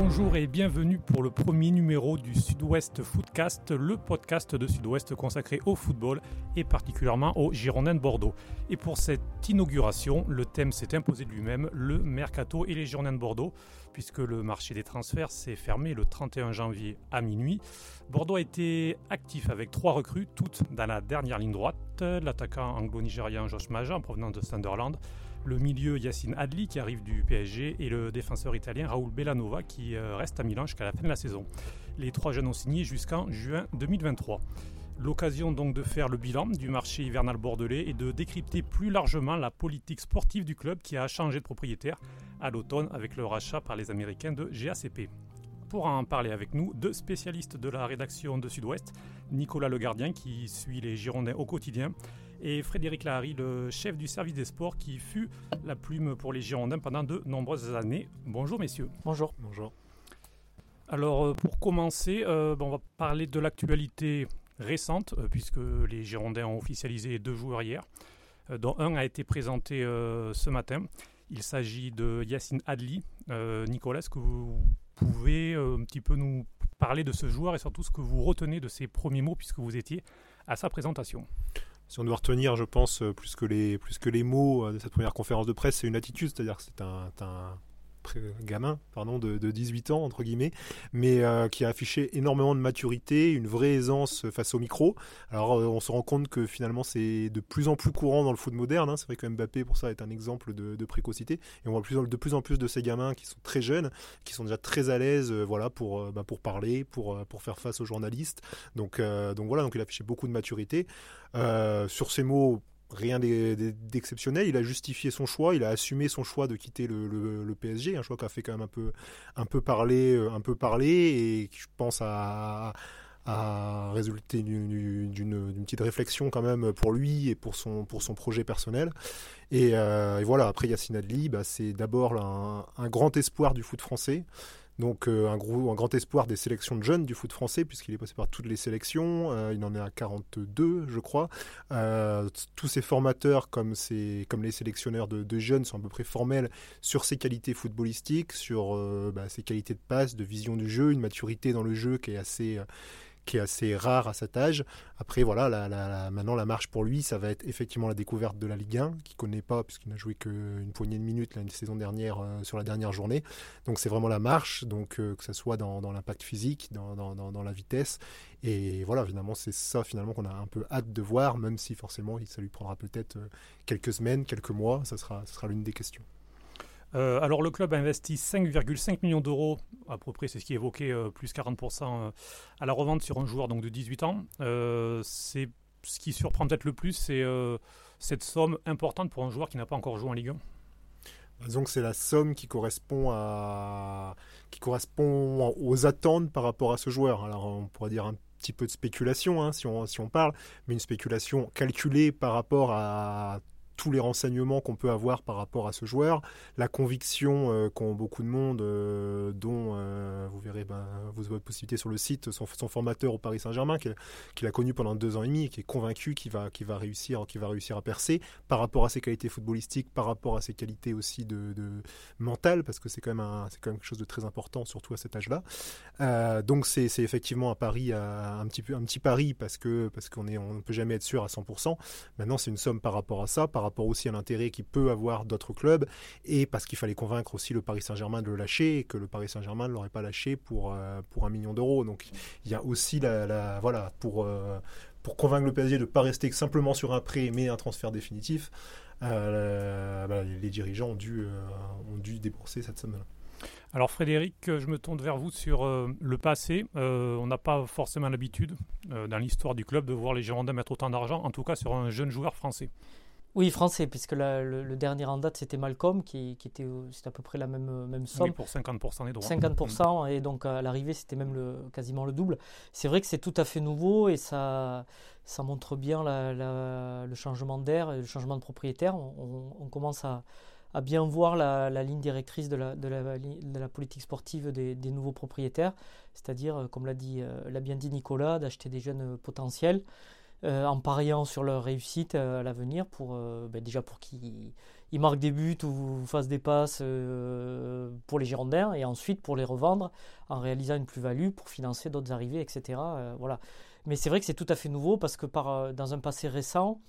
Bonjour et bienvenue pour le premier numéro du Sud-Ouest Footcast, le podcast de Sud-Ouest consacré au football et particulièrement aux Girondins de Bordeaux. Et pour cette inauguration, le thème s'est imposé de lui-même, le mercato et les Girondins de Bordeaux, puisque le marché des transferts s'est fermé le 31 janvier à minuit. Bordeaux a été actif avec trois recrues, toutes dans la dernière ligne droite, l'attaquant anglo-nigérian Josh Maja en provenance de Sunderland, le milieu Yacine Adli qui arrive du PSG et le défenseur italien Raoul Bellanova qui euh, reste à Milan jusqu'à la fin de la saison. Les trois jeunes ont signé jusqu'en juin 2023. L'occasion donc de faire le bilan du marché hivernal bordelais et de décrypter plus largement la politique sportive du club qui a changé de propriétaire à l'automne avec le rachat par les Américains de GACP. Pour en parler avec nous, deux spécialistes de la rédaction de Sud-Ouest, Nicolas Le Gardien qui suit les Girondins au quotidien et Frédéric Lahari, le chef du service des sports qui fut la plume pour les Girondins pendant de nombreuses années. Bonjour messieurs. Bonjour. Bonjour. Alors euh, pour commencer, euh, on va parler de l'actualité récente, euh, puisque les Girondins ont officialisé deux joueurs hier, dont un a été présenté ce matin. Il s'agit de Yacine Adli. Nicolas, est-ce que vous pouvez un petit peu nous parler de ce joueur et surtout ce que vous retenez de ses premiers mots puisque vous étiez à sa présentation? Si on doit retenir, je pense, euh, plus que les, plus que les mots euh, de cette première conférence de presse, c'est une attitude, c'est-à-dire que c'est un, un, gamin pardon, de, 18 ans, entre guillemets, mais euh, qui a affiché énormément de maturité, une vraie aisance face au micro. Alors on se rend compte que finalement c'est de plus en plus courant dans le foot moderne. Hein. C'est vrai que Mbappé, pour ça, est un exemple de, précocité. Et on voit de plus en plus de ces gamins qui sont très jeunes, qui sont déjà très à l'aise voilà, pour, bah, pour parler, pour, pour faire face aux journalistes. Donc, donc voilà, donc il a affiché beaucoup de maturité. Euh, sur ces mots, rien d'exceptionnel. Il a justifié son choix, il a assumé son choix de quitter le, PSG, un choix qui a fait quand même un peu, un peu parler, euh, un peu parler, et je pense a, a résulté d'une petite réflexion quand même pour lui et pour son, pour son projet personnel. Et, euh, voilà, après Yacine Adli, bah, c'est d'abord un, grand espoir du foot français. Donc euh, un, grand espoir des sélections de jeunes du foot français, puisqu'il est passé par toutes les sélections. Euh, il en est à 42, je crois. Euh, tous ces formateurs, comme, les sélectionneurs de, de, jeunes, sont à peu près formels sur ses qualités footballistiques, sur bah, ses qualités de passe, de vision du jeu, une maturité dans le jeu qui est assez qui est assez rare à cet âge. Après, voilà, la, maintenant la marche pour lui, ça va être effectivement la découverte de la Ligue 1, qu'il connaît pas puisqu'il n'a joué qu'une poignée de minutes la saison dernière euh, sur la dernière journée. Donc c'est vraiment la marche, donc euh, que ce soit dans, l'impact physique, dans, la vitesse. Et voilà, finalement, c'est ça finalement qu'on a un peu hâte de voir, même si forcément ça lui prendra peut-être euh, quelques semaines, quelques mois. Ça sera l'une des questions. Euh, alors le club a investi 5,5 millions d'euros, à peu près c'est ce qui est évoqué, euh, plus 40% euh, à la revente sur un joueur donc, de 18 ans. c'est ce qui surprend peut-être le plus, c'est cette somme importante pour un joueur qui n'a pas encore joué en Ligue 1. Disons que c'est la somme qui correspond aux attentes par rapport à ce joueur. Alors on pourrait dire un petit peu de spéculation hein, si on parle, mais une spéculation calculée par rapport à tous les renseignements qu'on peut avoir par rapport à ce joueur, la conviction euh, qu'ont beaucoup de monde, euh, dont euh, vous verrez, ben, vous avez possibilité sur le site, son, formateur au Paris Saint-Germain, qu'il a connu pendant deux ans et demi, qui est convaincu qu'il va, va, réussir, va réussir à percer par rapport à ses qualités footballistiques, par rapport à ses qualités aussi de, mentales, parce que c'est quand, quand même quelque chose de très important, surtout à cet âge-là. donc c'est effectivement un pari, un petit, un petit pari, parce qu'on parce qu'on ne peut jamais être sûr à 100%. Maintenant, c'est une somme par rapport à ça, par rapport aussi à l'intérêt qu'il peut avoir d'autres clubs, et parce qu'il fallait convaincre aussi le Paris Saint-Germain de le lâcher, et que le Paris Saint-Germain ne l'aurait pas lâché pour, euh, pour un million d'euros. Donc il y a aussi la, voilà, pour, euh, pour convaincre le PSG de ne pas rester simplement sur un prêt, mais un transfert définitif, euh, bah, les dirigeants ont dû, ont dû débourser cette somme-là. Alors Frédéric, je me tourne vers vous sur le passé. on n'a pas forcément l'habitude dans l'histoire du club de voir les Girondins mettre autant d'argent, en tout cas sur un jeune joueur français. Oui, français, puisque le, dernier en date, c'était Malcolm, qui, était à peu près la même, même somme. Oui, pour 50% des droits. 50%, et donc à l'arrivée, c'était même le, quasiment le double. C'est vrai que c'est tout à fait nouveau, et ça, ça montre bien le changement d'air et le changement de propriétaire. On, commence à, bien voir la, ligne directrice de la, de la, politique sportive des, nouveaux propriétaires, c'est-à-dire, comme l'a, dit, l'a bien dit Nicolas, d'acheter des jeunes potentiels en pariant sur leur réussite à l'avenir, pour, ben, déjà pour qu'ils marquent des buts ou fassent des passes pour les Girondins, et ensuite pour les revendre en réalisant une plus-value pour financer d'autres arrivées, etc. voilà. Mais c'est vrai que c'est tout à fait nouveau parce que dans un passé récent,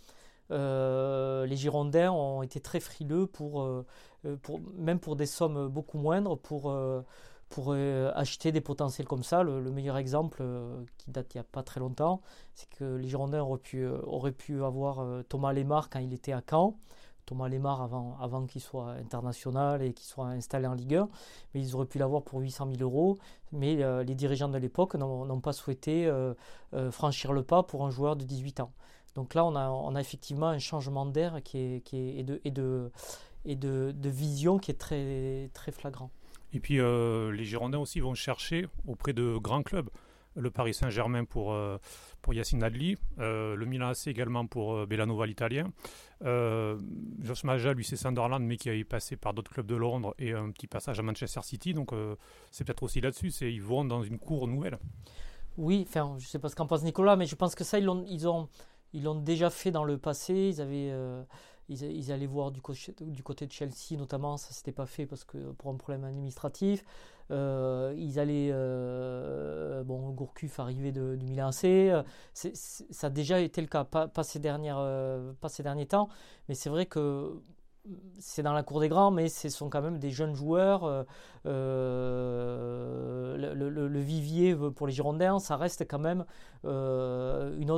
les Girondins ont été très frileux pour, même pour des sommes beaucoup moindres pour pour euh, acheter des potentiels comme ça. Le, meilleur exemple, euh, qui date il n'y a pas très longtemps, c'est que les Girondins auraient pu, euh, avoir Thomas Lemar quand il était à Caen. Thomas Lemar avant, qu'il soit international et qu'il soit installé en Ligue 1, mais ils auraient pu l'avoir pour 800 000 euros. Mais les dirigeants de l'époque n'ont pas souhaité franchir le pas pour un joueur de 18 ans. Donc là, on a, effectivement un changement d'air qui est, et, de, vision qui est très flagrant. Et puis euh, les Girondins aussi vont chercher auprès de grands clubs. Le Paris Saint-Germain pour, euh, pour Yacine Adli, euh, le Milan AC également pour Bellanova l'italien, Josh Maja lui c'est Sunderland mais qui a passé par d'autres clubs de Londres et un petit passage à Manchester City donc c'est peut-être aussi là-dessus, ils vont dans une cour nouvelle. Oui, enfin je sais pas ce qu'en pense Nicolas mais je pense que ça ils l'ont ils ont ils l'ont déjà fait dans le passé, ils avaient ils, allaient voir du, côté de Chelsea notamment, ça s'était pas fait parce que pour un problème administratif. Euh, ils allaient, euh, bon, Gourcuff arrivé de, du Milan C. ça a déjà été le cas, pas ces, dernières, euh, pas ces derniers temps, mais c'est vrai que c'est dans la cour des grands, mais ce sont quand même des jeunes joueurs. Euh, euh, le, vivier pour les Girondins, ça reste quand même euh, une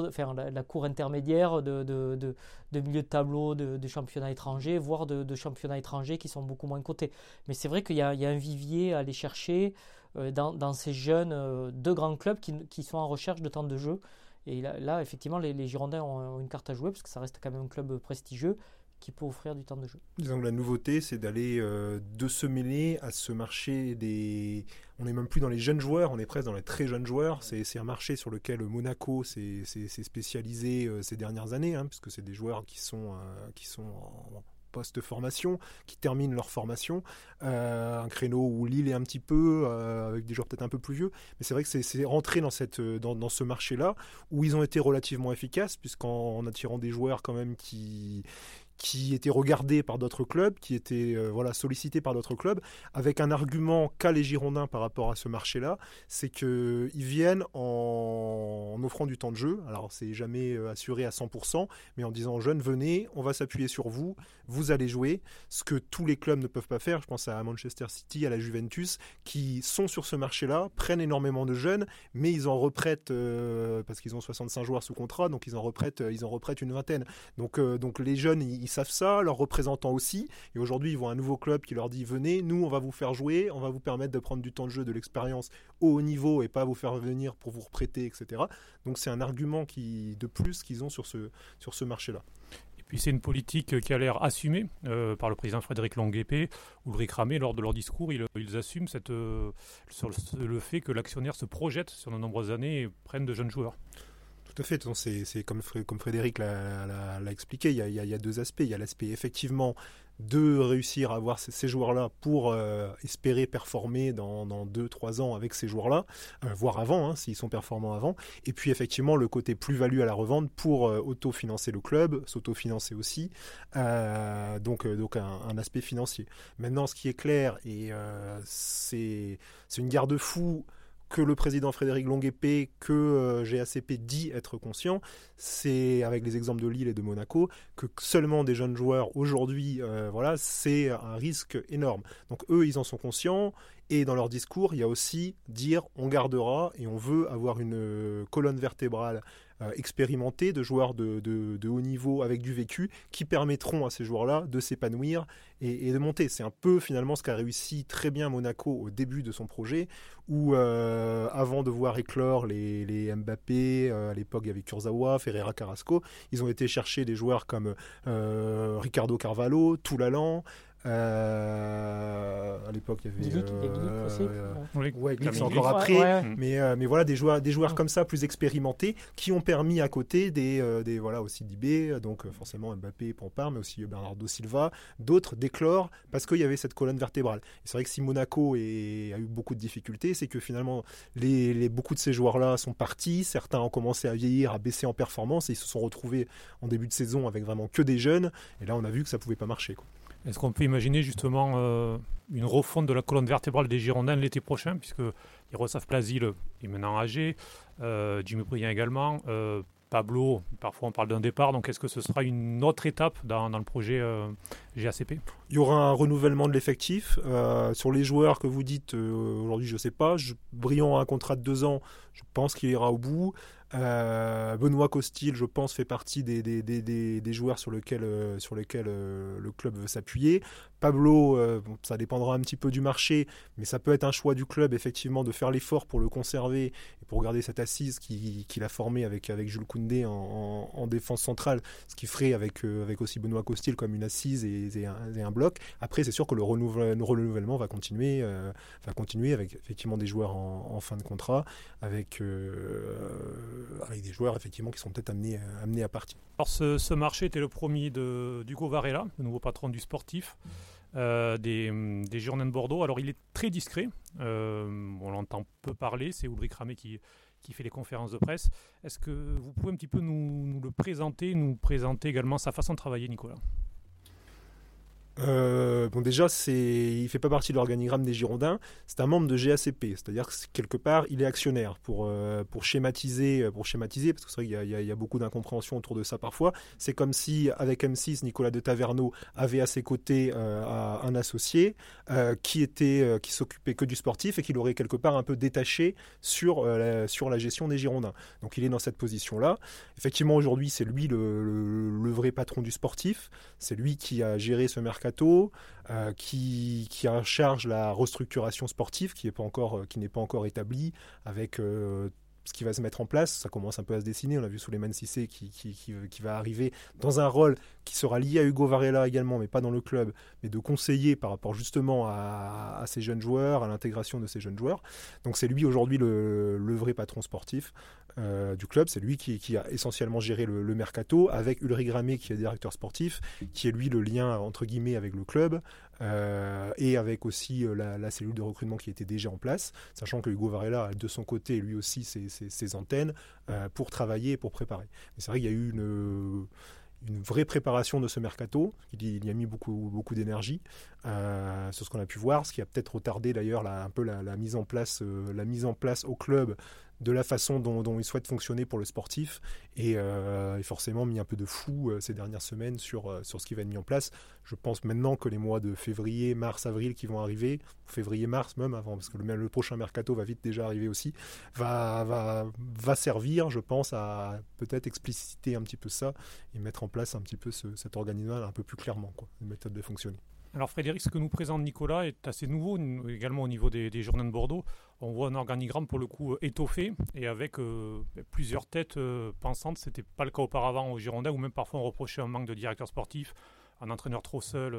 la, cour intermédiaire de, de, milieu de tableau de, championnats étrangers, voire de, championnats étrangers qui sont beaucoup moins cotés. Mais c'est vrai qu'il y, a un vivier à aller chercher dans, ces jeunes deux grands clubs qui, sont en recherche de temps de jeu. Et là, effectivement, les Girondins ont une carte à jouer parce que ça reste quand même un club prestigieux qui peut offrir du temps de jeu. Disons que la nouveauté, c'est d'aller euh, de se mêler à ce marché des. On n'est même plus dans les jeunes joueurs, on est presque dans les très jeunes joueurs. C'est un marché sur lequel Monaco s'est spécialisé euh, ces dernières années, hein, puisque c'est des joueurs qui sont, euh, qui sont en post-formation, qui terminent leur formation. un créneau où Lille est un petit peu, avec des joueurs peut-être un peu plus vieux. Mais c'est vrai que c'est rentré dans, cette, dans, dans ce marché-là, où ils ont été relativement efficaces, puisqu'en attirant des joueurs quand même qui, qui étaient regardés par d'autres clubs, qui étaient euh, voilà, sollicités par d'autres clubs, avec un argument qu'a les Girondins par rapport à ce marché-là, c'est qu'ils viennent en... offrant du temps de jeu. Alors c'est jamais euh, assuré à 100%, mais en disant jeunes, venez, on va s'appuyer sur vous, vous allez jouer, ce que tous les clubs ne peuvent pas faire. Je pense à Manchester City, à la Juventus, qui sont sur ce marché-là, prennent énormément de jeunes, mais ils en reprêtent, euh, parce qu'ils ont 65 joueurs sous contrat, donc ils en reprêtent, ils en reprêtent une vingtaine. Donc, donc les jeunes, ils savent ça, leurs représentants aussi. Et aujourd'hui, ils voient un nouveau club qui leur dit venez, nous, on va vous faire jouer, on va vous permettre de prendre du temps de jeu, de l'expérience au haut niveau et pas vous faire venir pour vous reprêter, etc. Donc c'est un argument qui, de plus qu'ils ont sur ce, sur ce marché-là. Puis c'est une politique qui a l'air assumée euh, par le président Frédéric Longuepé, Ulrich Ramé, lors de leur discours, ils, assument cette, euh, sur le fait que l'actionnaire se projette sur de nombreuses années et prenne de jeunes joueurs. Tout à fait, c'est comme, Frédéric l'a expliqué, il y, a, deux aspects. Il y a l'aspect effectivement de réussir à avoir ces, joueurs-là pour euh, espérer performer dans, dans deux, trois ans avec ces joueurs-là, euh, voire avant, hein, s'ils sont performants avant. Et puis effectivement, le côté plus-value à la revente pour euh, autofinancer le club, s'autofinancer aussi. donc donc un, aspect financier. Maintenant, ce qui est clair, et c'est une garde-fou que le président Frédéric Longuepé, que euh, GACP dit être conscient, c'est avec les exemples de Lille et de Monaco, que seulement des jeunes joueurs aujourd'hui, euh, voilà, c'est un risque énorme. Donc eux, ils en sont conscients. Et dans leur discours, il y a aussi dire on gardera et on veut avoir une euh, colonne vertébrale expérimentée de joueurs de, de, haut niveau avec du vécu qui permettront à ces joueurs-là de s'épanouir et, de monter. C'est un peu finalement ce qu'a réussi très bien Monaco au début de son projet, où euh, avant de voir éclore les, les Mbappé, euh, à l'époque il y avait Kurzawa, Ferreira Carrasco, ils ont été chercher des joueurs comme euh, Ricardo Carvalho, Toulalan, à l'époque, il y avait Ouais, c'est encore après. Mais, euh, mais voilà, des joueurs, des joueurs comme ça, plus expérimentés, qui ont permis à côté des, euh, des voilà, aussi d'IB, donc euh, forcément Mbappé et Pampard, mais aussi Bernardo Silva, d'autres d'éclore parce qu'il y avait cette colonne vertébrale. C'est vrai que si Monaco a eu beaucoup de difficultés, c'est que finalement, les, les, beaucoup de ces joueurs-là sont partis, certains ont commencé à vieillir, à baisser en performance, et ils se sont retrouvés en début de saison avec vraiment que des jeunes, et là on a vu que ça pouvait pas marcher. Quoi. Est-ce qu'on peut imaginer justement euh, une refonte de la colonne vertébrale des Girondins l'été prochain, puisque Yaroslav Plazil est maintenant âgé, euh, Jimmy Briand également, euh, Pablo, parfois on parle d'un départ, donc est-ce que ce sera une autre étape dans, le projet GACP Il y aura un renouvellement de l'effectif. sur les joueurs que vous dites, aujourd'hui je ne sais pas, Briand a un contrat de deux ans, je pense qu'il ira au bout. Euh, Benoît Costil, je pense, fait partie des, des, des, des joueurs sur lesquels, euh, sur lesquels euh, le club veut s'appuyer. Pablo, ça dépendra un petit peu du marché, mais ça peut être un choix du club, effectivement, de faire l'effort pour le conserver et pour garder cette assise qu'il a formée avec, Jules Koundé en, en, défense centrale, ce qui ferait avec, avec aussi Benoît Costil comme une assise et, un, bloc. Après, c'est sûr que le renouvellement, renouvellement va continuer, avec effectivement des joueurs en, fin de contrat, avec euh, des joueurs effectivement qui sont peut-être amenés, euh, à partir. Alors ce, marché était le premier de, d'Hugo Varela, le nouveau patron du sportif. Euh, des, des Girondins de Bordeaux. Alors il est très discret, on l'entend peu parler, c'est Ulrich Ramé qui, qui fait les conférences de presse. Est-ce que vous pouvez un petit peu nous, nous, le présenter, nous présenter également sa façon de travailler, Nicolas? Euh, bon déjà, c'est, il fait pas partie de l'organigramme des Girondins. C'est un membre de GACP, c'est-à-dire que quelque part, il est actionnaire pour euh, pour schématiser, pour schématiser, parce que c'est qu'il y a, beaucoup d'incompréhension autour de ça parfois. C'est comme si avec M6, Nicolas de Taverneau avait à ses côtés euh, un associé qui était qui s'occupait que du sportif et qui l'aurait quelque part un peu détaché sur la, sur la gestion des Girondins. Donc il est dans cette position-là. Effectivement, aujourd'hui, c'est lui le, le, vrai patron du sportif. C'est lui qui a géré ce mercato euh, qui, qui en charge la restructuration sportive qui n'est pas encore euh, qui n'est pas encore établie avec euh, ce qui va se mettre en place, ça commence un peu à se dessiner. On a vu Souleymane Sissé qui, qui, qui, va arriver dans un rôle qui sera lié à Hugo Varela également, mais pas dans le club, mais de conseiller par rapport justement à, à ces jeunes joueurs, à l'intégration de ces jeunes joueurs. Donc c'est lui aujourd'hui le, le, vrai patron sportif. Euh, du club. C'est lui qui, a essentiellement géré le, mercato, avec Ulrich Gramé qui est directeur sportif, qui est lui le lien entre guillemets avec le club, euh, et avec aussi euh, la, cellule de recrutement qui était déjà en place, sachant que Hugo Varela a de son côté lui aussi ses, antennes pour travailler et pour préparer. C'est vrai qu'il y a eu une vraie préparation de ce mercato. Il, y a mis beaucoup, d'énergie sur ce qu'on a pu voir, ce qui a peut-être retardé d'ailleurs un peu la mise en place au club de la façon dont, dont, il souhaite fonctionner pour le sportif et, euh, forcément mis un peu de fou euh, ces dernières semaines sur, euh, sur ce qui va être mis en place. Je pense maintenant que les mois de février, mars, avril qui vont arriver, février, mars même avant, parce que le, prochain mercato va vite déjà arriver aussi, va, va, va servir, je pense, à peut-être expliciter un petit peu ça et mettre en place un petit peu cet organisme un peu plus clairement, quoi, une méthode de fonctionner. Alors Frédéric, ce que nous présente Nicolas est assez nouveau également au niveau des, des journées de Bordeaux. On voit un organigramme pour le coup euh, étoffé et avec euh, plusieurs têtes euh, pensantes. Ce n'était pas le cas auparavant au Girondins où même parfois on reprochait un manque de directeur sportif, un entraîneur trop seul,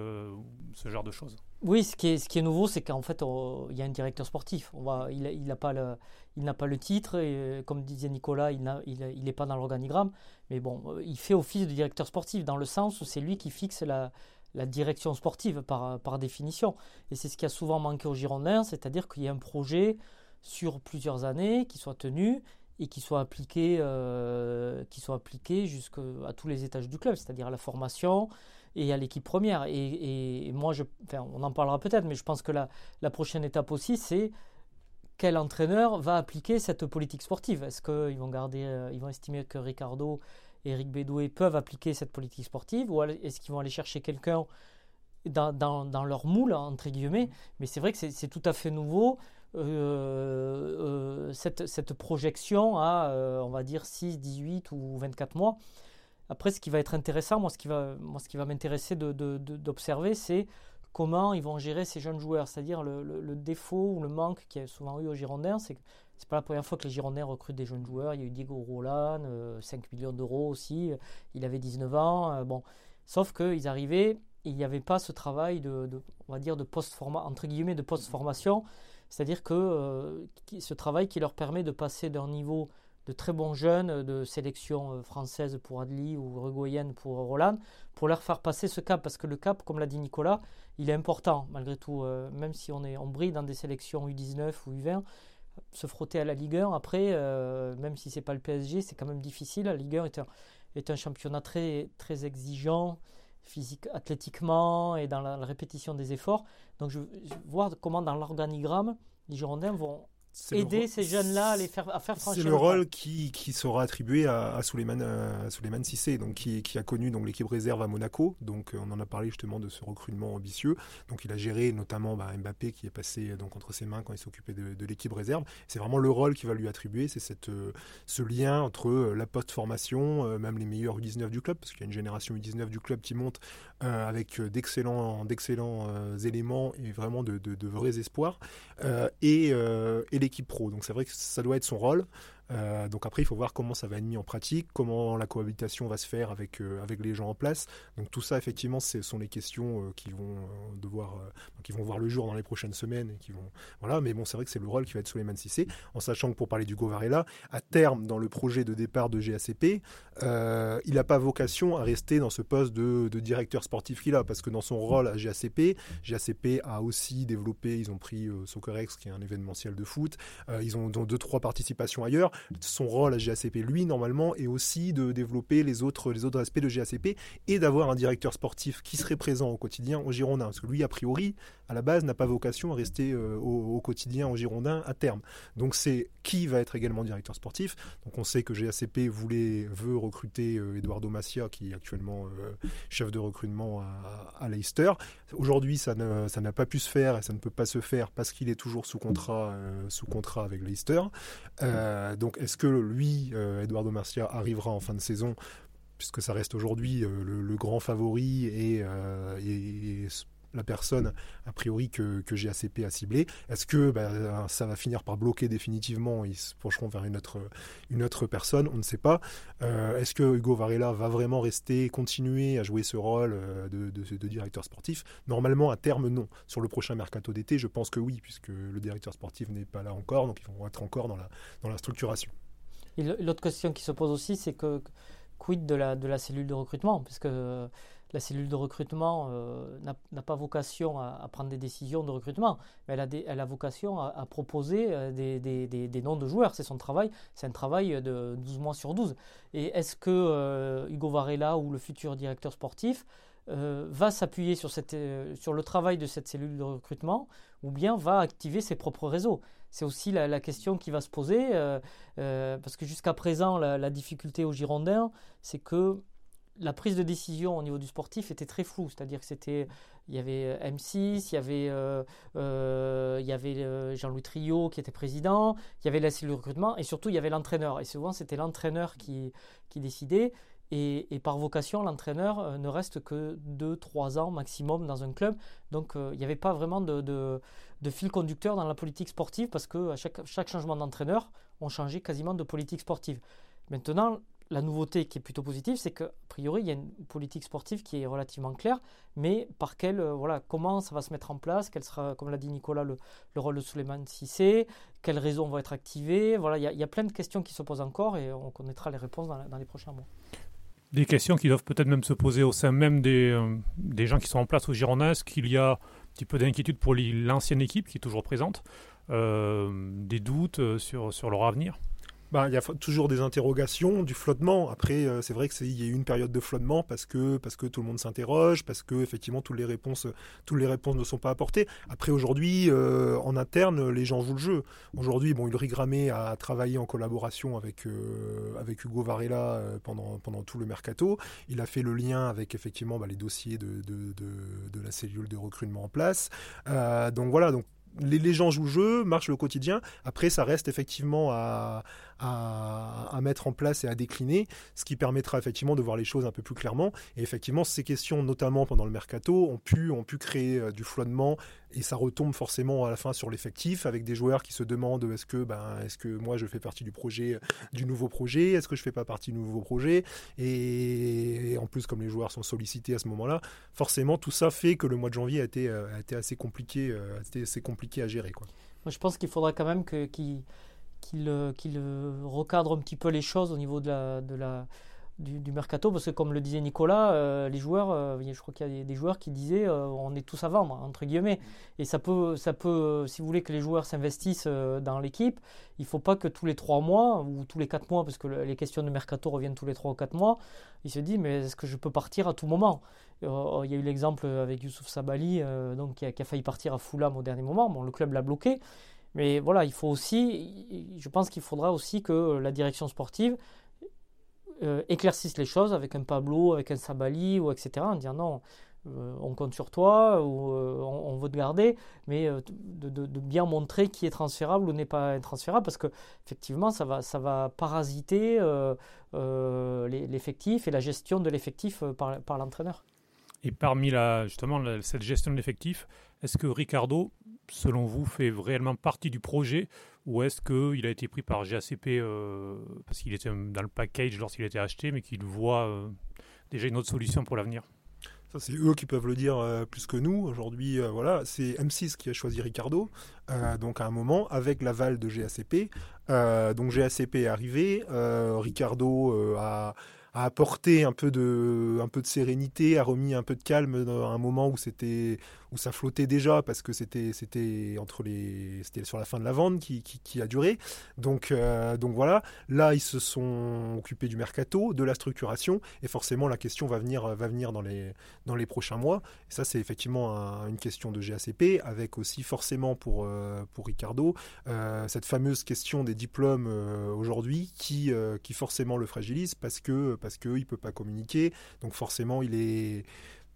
ce genre de choses. Oui, ce qui est, ce qui est nouveau, c'est qu'en fait il y a un directeur sportif. Il n'a pas, le, il pas le titre et comme disait Nicolas, il n'est il, pas dans l'organigramme. Mais bon, il fait office de directeur sportif dans le sens où c'est lui qui fixe la la direction sportive par, par définition. Et c'est ce qui a souvent manqué aux Girondins, c'est-à-dire qu'il y a un projet sur plusieurs années qui soit tenu et qui soit appliqué, euh, qui soit appliqué jusqu'à tous les étages du club, c'est-à-dire à la formation et à l'équipe première. Et, moi, je, on en parlera peut-être, mais je pense que la, la prochaine étape aussi, c'est quel entraîneur va appliquer cette politique sportive? Est-ce qu'ils vont garder, euh, ils vont estimer que Ricardo Eric Bédoué peuvent appliquer cette politique sportive ou est-ce qu'ils vont aller chercher quelqu'un dans, dans, leur moule, entre guillemets? Mais c'est vrai que c'est tout à fait nouveau. Euh, euh, cette, cette, projection à, euh, on va dire, 6, 18 ou 24 mois. Après, ce qui va être intéressant, moi, ce qui va, moi, ce qui va m'intéresser d'observer, de, c'est comment ils vont gérer ces jeunes joueurs. C'est-à-dire le, le, défaut ou le manque qu'il y a souvent eu aux Girondins, c'est que c'est pas la première fois que les Girondins recrutent des jeunes joueurs. Il y a eu Diego Roland, 5 euh, millions d'euros aussi. Il avait 19 ans. Euh, bon, sauf qu'ils arrivaient, il n'y avait pas ce travail de, on va dire, de post entre guillemets, de post-formation. C'est-à-dire que ce travail qui leur permet de passer d'un niveau de très bons jeunes de sélection française pour Adli ou uruguayenne pour Roland, pour leur faire passer ce cap, parce que le cap, comme l'a dit Nicolas, il est important malgré tout, même si on, est, on brille dans des sélections U19 ou U20, se frotter à la Ligue 1, après, même si c'est pas le PSG, c'est quand même difficile. La Ligue 1 est un, est un championnat très, très exigeant, physique, athlétiquement et dans la, répétition des efforts. Donc je, je voir comment dans l'organigramme, les Girondins vont aider ces jeunes-là à les faire, à faire franchir. C'est le rôle qui, qui, sera attribué à, à Souleymane, Sissé, donc qui, qui, a connu donc l'équipe réserve à Monaco. Donc on en a parlé justement de ce recrutement ambitieux. Donc il a géré notamment bah, Mbappé qui est passé donc entre ses mains quand il s'occupait de, de l'équipe réserve. C'est vraiment le rôle qui va lui attribuer, c'est cette euh, ce lien entre euh, la post-formation, euh, même les meilleurs U19 du club, parce qu'il y a une génération U19 du club qui monte avec d'excellents d'excellents éléments et vraiment de, de, de vrais espoirs, et, et l'équipe pro. Donc c'est vrai que ça doit être son rôle. Euh, donc après, il faut voir comment ça va être mis en pratique, comment la cohabitation va se faire avec, euh, avec les gens en place. Donc tout ça, effectivement, ce sont les questions euh, qui vont devoir, qui vont voir le jour dans les prochaines semaines qui vont, voilà. Mais bon, c'est vrai que c'est le rôle qui va être Suleiman Sissé, en sachant que pour parler du Govarella, à terme, dans le projet de départ de GACP, il n'a pas vocation à rester dans ce poste de, directeur sportif qu'il a, parce que dans son rôle à GACP, GACP a aussi développé, ils ont pris Soccerex, qui est un événementiel de foot, ils ont deux trois participations ailleurs son rôle à GACP, lui, normalement, est aussi de développer les autres, les autres aspects de GACP et d'avoir un directeur sportif qui serait présent au quotidien au Girondin. Parce que lui, a priori, à la base, n'a pas vocation à rester euh, au, quotidien au Girondin à terme. Donc c'est qui va être également directeur sportif. Donc on sait que GACP voulait, veut recruter euh, Eduardo Macia, qui est actuellement euh, chef de recrutement à, Leicester. Aujourd'hui, ça n'a pas pu se faire et ça ne peut pas se faire parce qu'il est toujours sous contrat, sous contrat avec Leicester. donc est-ce que lui, Eduardo Macia, arrivera en fin de saison puisque ça reste aujourd'hui le, grand favori et, la personne, a priori, que, que GACP a ciblé Est-ce que bah, ça va finir par bloquer définitivement Ils se pencheront vers une autre, une autre personne? On ne sait pas. Euh, est-ce que Hugo Varela va vraiment rester, continuer à jouer ce rôle euh, de, de, directeur sportif? Normalement, à terme, non. Sur le prochain mercato d'été, je pense que oui, puisque le directeur sportif n'est pas là encore, donc ils vont être encore dans la, dans la structuration. L'autre question qui se pose aussi, c'est que quid de la, cellule de recrutement Puisque la cellule de recrutement euh, n'a pas vocation à, prendre des décisions de recrutement, mais elle a, vocation à, proposer euh, des, noms de joueurs. C'est son travail, c'est un travail de 12 mois sur 12. Et est-ce que euh, Hugo Varela ou le futur directeur sportif va s'appuyer sur le travail de cette cellule de recrutement ou bien va activer ses propres réseaux? C'est aussi la, question qui va se poser, parce que jusqu'à présent, la, difficulté aux Girondins, c'est que la prise de décision au niveau du sportif était très floue, c'est-à-dire que c'était, il y avait euh, M6, il y avait, euh, euh, Jean-Louis Trio qui était président, il y avait la cellule recrutement et surtout il y avait l'entraîneur. Et souvent c'était l'entraîneur qui décidait. Et, par vocation, l'entraîneur ne reste que 2-3 ans maximum dans un club. Donc il n'y avait pas vraiment de, fil conducteur dans la politique sportive parce que à chaque, changement d'entraîneur, on changeait quasiment de politique sportive. Maintenant, la nouveauté qui est plutôt positive, c'est qu'a priori, il y a une politique sportive qui est relativement claire, mais par quelle, euh, voilà, comment ça va se mettre en place, quel sera, comme l'a dit Nicolas, le, rôle de Suleiman Sissé, quelles raisons vont être activées? Voilà, il y, a, plein de questions qui se posent encore et on connaîtra les réponses dans, les prochains mois. Des questions qui doivent peut-être même se poser au sein même des, euh, des gens qui sont en place au Girondins, qu'il y a un petit peu d'inquiétude pour l'ancienne équipe qui est toujours présente, euh, des doutes sur, sur leur avenir bah, il y a toujours des interrogations, du flottement. Après, euh, c'est vrai qu'il y a eu une période de flottement parce que, parce que tout le monde s'interroge, parce que effectivement toutes les réponses, toutes les réponses ne sont pas apportées. Après, aujourd'hui, euh, en interne, les gens jouent le jeu. Aujourd'hui, bon, Ulrich Gramé a travaillé en collaboration avec, euh, avec Hugo Varela pendant, pendant tout le mercato. Il a fait le lien avec effectivement bah, les dossiers de, de, de, de, la cellule de recrutement en place. donc voilà, donc les, gens jouent le jeu, marchent le quotidien. Après, ça reste effectivement à, à, mettre en place et à décliner, ce qui permettra effectivement de voir les choses un peu plus clairement. Et effectivement, ces questions, notamment pendant le mercato, ont pu, ont pu créer euh, du flottement et ça retombe forcément à la fin sur l'effectif avec des joueurs qui se demandent est-ce que, ben, est-ce que moi je fais partie du projet, du nouveau projet, est-ce que je fais pas partie du nouveau projet? Et, en plus, comme les joueurs sont sollicités à ce moment-là, forcément tout ça fait que le mois de janvier a été, euh, a été assez compliqué, euh, a été assez compliqué à gérer, quoi. je pense qu'il faudra quand même qu'il recadre un petit peu les choses au niveau de la, du, mercato, parce que comme le disait Nicolas, euh, les joueurs, euh, je crois qu'il y a des joueurs qui disaient euh, on est tous à vendre, entre guillemets. Et ça peut, ça peut si vous voulez que les joueurs s'investissent dans l'équipe, il ne faut pas que tous les trois mois ou tous les quatre mois, parce que les questions de mercato reviennent tous les trois ou quatre mois, il se dit mais est-ce que je peux partir à tout moment? Il y a eu l'exemple avec Youssouf Sabali, donc, qui a, qui, a, failli partir à Fulham au dernier moment. Bon, le club l'a bloqué. Mais voilà, il faut aussi, je pense qu'il faudra aussi que la direction sportive euh, éclaircissent les choses avec un Pablo, avec un Sabali, ou etc. En disant non, euh, on compte sur toi, ou euh, on, veut te garder, mais de, bien montrer qui est transférable ou n'est pas transférable, parce que effectivement, ça va, ça va parasiter l'effectif et la gestion de l'effectif par, par l'entraîneur. Et parmi la, justement cette gestion de l'effectif, est-ce que Ricardo, selon vous, fait réellement partie du projet ou est-ce qu'il a été pris par GACP euh, parce qu'il était dans le package lorsqu'il a été acheté, mais qu'il voit euh, déjà une autre solution pour l'avenir? Ça, c'est eux qui peuvent le dire euh, plus que nous. Aujourd'hui, voilà, c'est M6 qui a choisi Ricardo. donc, à un moment, avec l'aval de GACP. donc, GACP est arrivé. Ricardo a a apporté un peu de, un peu de sérénité, a remis un peu de calme dans un moment où c'était, où ça flottait déjà parce que c'était, c'était entre les, c'était sur la fin de la vente qui, a duré. Donc, euh, donc voilà. Là, ils se sont occupés du mercato, de la structuration, et forcément la question va venir, va venir dans les, dans les prochains mois. Et ça, c'est effectivement une question de GACP, avec aussi forcément pour, euh, pour Ricardo euh, cette fameuse question des diplômes aujourd'hui qui, qui forcément le fragilise parce que parce qu'il ne peut pas communiquer. Donc forcément, il est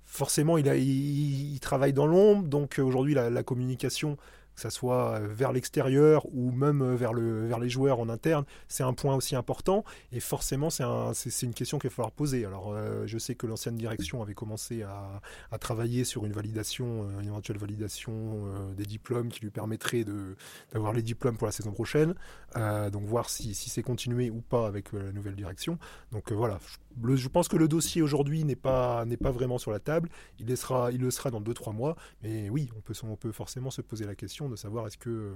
forcément il, a, il, travaille dans l'ombre. Donc aujourd'hui, la, communication que ce soit vers l'extérieur ou même vers, le, vers les joueurs en interne, c'est un point aussi important. Et forcément, c'est un, une question qu'il va falloir poser. Alors, euh, je sais que l'ancienne direction avait commencé à, à, travailler sur une validation, euh, une éventuelle validation euh, des diplômes qui lui permettrait d'avoir les diplômes pour la saison prochaine. donc, voir si, si c'est continué ou pas avec la nouvelle direction. Donc, voilà, je pense que le dossier aujourd'hui n'est pas, pas vraiment sur la table. Il, il le sera dans 2-3 mois. Mais oui, on peut, on peut forcément se poser la question de savoir est-ce que,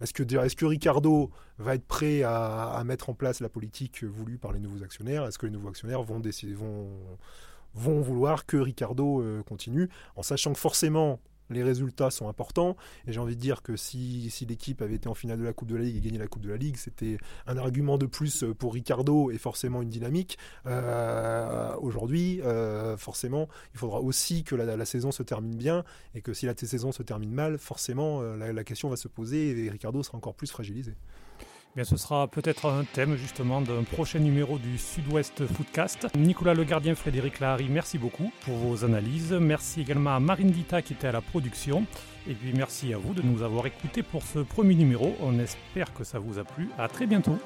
est-ce que, est-ce que Ricardo va être prêt à, mettre en place la politique voulue par les nouveaux actionnaires? Est-ce que les nouveaux actionnaires vont, décider, vont, vont vouloir que Ricardo euh, continue? En sachant que forcément, les résultats sont importants. Et j'ai envie de dire que si, si l'équipe avait été en finale de la Coupe de la Ligue et gagné la Coupe de la Ligue, c'était un argument de plus pour Ricardo et forcément une dynamique. Euh, aujourd'hui, euh, forcément, il faudra aussi que la, saison se termine bien et que si la saison se termine mal, forcément, euh, la question va se poser et Ricardo sera encore plus fragilisé ce sera peut-être un thème justement d'un prochain numéro du Sud-Ouest Footcast. Nicolas Le Gardien, Frédéric Lahari, merci beaucoup pour vos analyses. Merci également à Marine Dita qui était à la production. Et puis merci à vous de nous avoir écoutés pour ce premier numéro. On espère que ça vous a plu. À très bientôt.